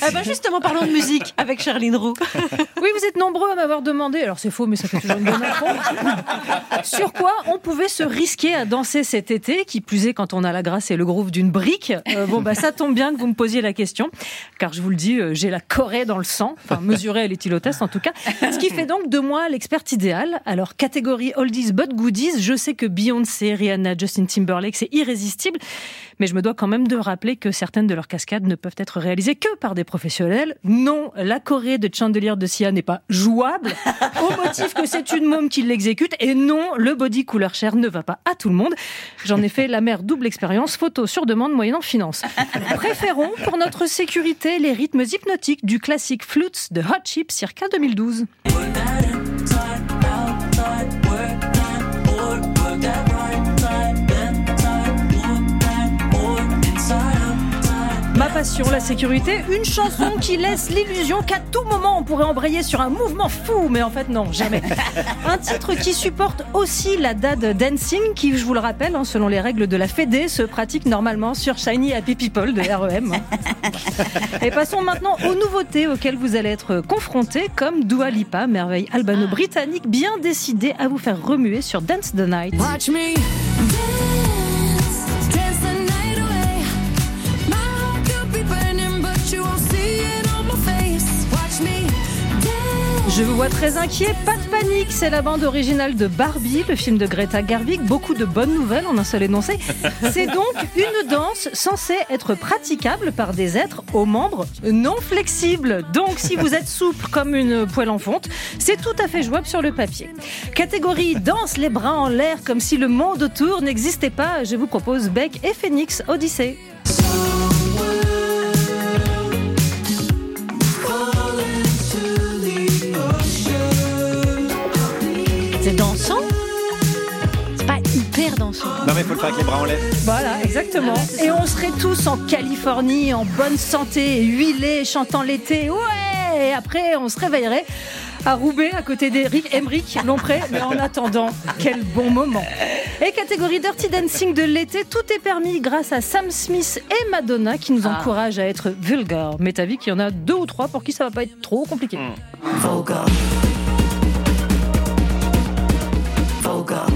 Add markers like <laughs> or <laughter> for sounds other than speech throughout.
Ah bah justement, parlons de musique avec Charline Roux. <laughs> Oui, vous êtes nombreux à m'avoir demandé, alors c'est faux, mais ça fait toujours une bonne réponse, <laughs> sur quoi on pouvait se risquer à danser cet été, qui plus est quand on a la grâce et le groove d'une brique. Euh, bon, bah ça tombe bien que vous me posiez la question, car je vous le dis, euh, j'ai la Corée dans le sang, enfin mesurée à l'éthylotest en tout cas, ce qui fait donc de moi l'experte idéale. Alors, catégorie oldies but goodies, je sais que Beyoncé, Rihanna, Justin Timberlake, c'est irrésistible, mais je me dois quand même de rappeler que certaines de leurs cascades ne peuvent être réalisées que par des professionnels. Non, la Corée de Chandelier de Sia n'est pas jouable, <laughs> au motif que c'est une môme qui l'exécute, et non, le body couleur chair ne va pas à tout le monde. J'en ai fait la mère double expérience, photo sur demande moyennant finance. Préférons pour notre sécurité les rythmes hypnotiques du classique Flutes de Hot Chip circa 2012. Passion, la sécurité, une chanson qui laisse l'illusion qu'à tout moment on pourrait embrayer sur un mouvement fou, mais en fait non, jamais. <laughs> Un titre qui supporte aussi la dad dancing, qui, je vous le rappelle, hein, selon les règles de la Fédé, se pratique normalement sur Shiny Happy People de REM. <laughs> Et passons maintenant aux nouveautés auxquelles vous allez être confrontés, comme Dua Lipa, merveille albano-britannique, bien décidée à vous faire remuer sur Dance the Night. Watch me Je vous vois très inquiet, pas de panique, c'est la bande originale de Barbie, le film de Greta Gerwig, beaucoup de bonnes nouvelles en un seul énoncé. <laughs> C'est donc une danse censée être praticable par des êtres aux membres non flexibles. Donc si vous êtes souple comme une poêle en fonte, c'est tout à fait jouable sur le papier. Catégorie danse les bras en l'air comme si le monde autour n'existait pas, je vous propose Beck et Phoenix Odyssey. Hyper dansant. Non mais faut le faire avec les bras en l'air. Voilà, exactement. Et on serait tous en Californie, en bonne santé, huilés, chantant l'été. Ouais Et après, on se réveillerait à Roubaix, à côté d'Eric Emmerich, Lompré. Mais en attendant, quel bon moment. Et catégorie Dirty Dancing de l'été, tout est permis grâce à Sam Smith et Madonna qui nous encouragent à être vulgaires. Mais t'as vu qu'il y en a deux ou trois pour qui ça va pas être trop compliqué. Vulgar. Vulgar.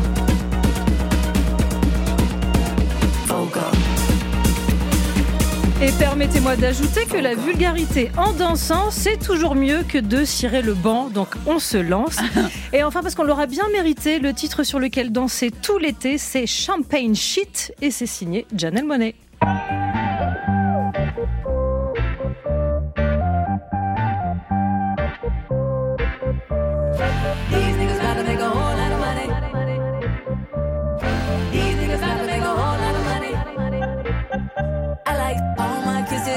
Et permettez-moi d'ajouter que la vulgarité en dansant, c'est toujours mieux que de cirer le banc. Donc on se lance. <laughs> Et enfin, parce qu'on l'aura bien mérité, le titre sur lequel danser tout l'été, c'est Champagne Shit et c'est signé Janelle Monet.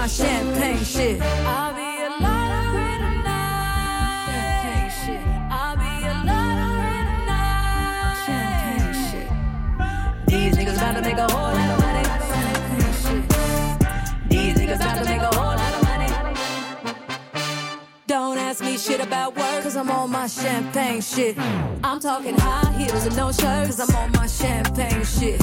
my champagne shit. I'll be a tonight. Champagne shit. I'll be a tonight. Champagne shit. These niggas about to make a whole lot of money. Champagne shit. These niggas about to make a whole lot of money. Don't ask me shit about work, cause I'm on my champagne shit. I'm talking high heels and no shirt, cause I'm on my champagne shit.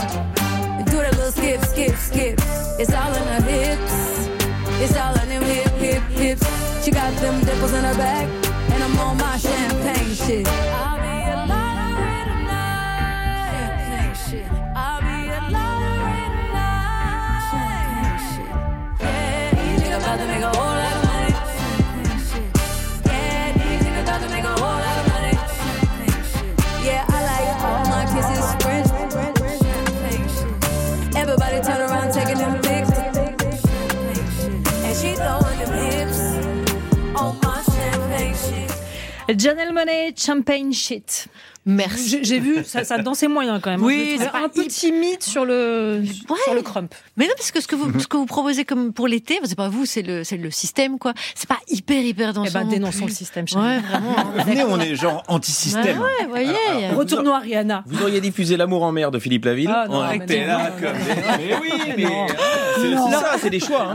It's all in her hips. It's all in them hip, hip, hips. She got them dimples in her back. And I'm on my champagne shit. Janelle Monet, Champagne Shit. Merci. J'ai vu, ça, ça dansait moyen quand même. hein. Oui, c'est pas un peu hyper- timide sur le, Ouais. sur le crump. Mais non, parce que ce que vous, ce que vous proposez comme pour l'été, c'est pas vous, c'est le, c'est le système, quoi. C'est pas hyper, hyper dansant. Eh ben, non dénonçons le système. Ouais, <laughs> vraiment. Venez, on est genre Ouais, anti-système. ouais, voyez. Retournons à Rihanna. Vous auriez diffusé L'amour en mer de Philippe Laville Ah, non, On mais était non, là non, comme non, des- <laughs> Mais oui, mais Non. euh, c'est c'est ça, c'est des choix. hein.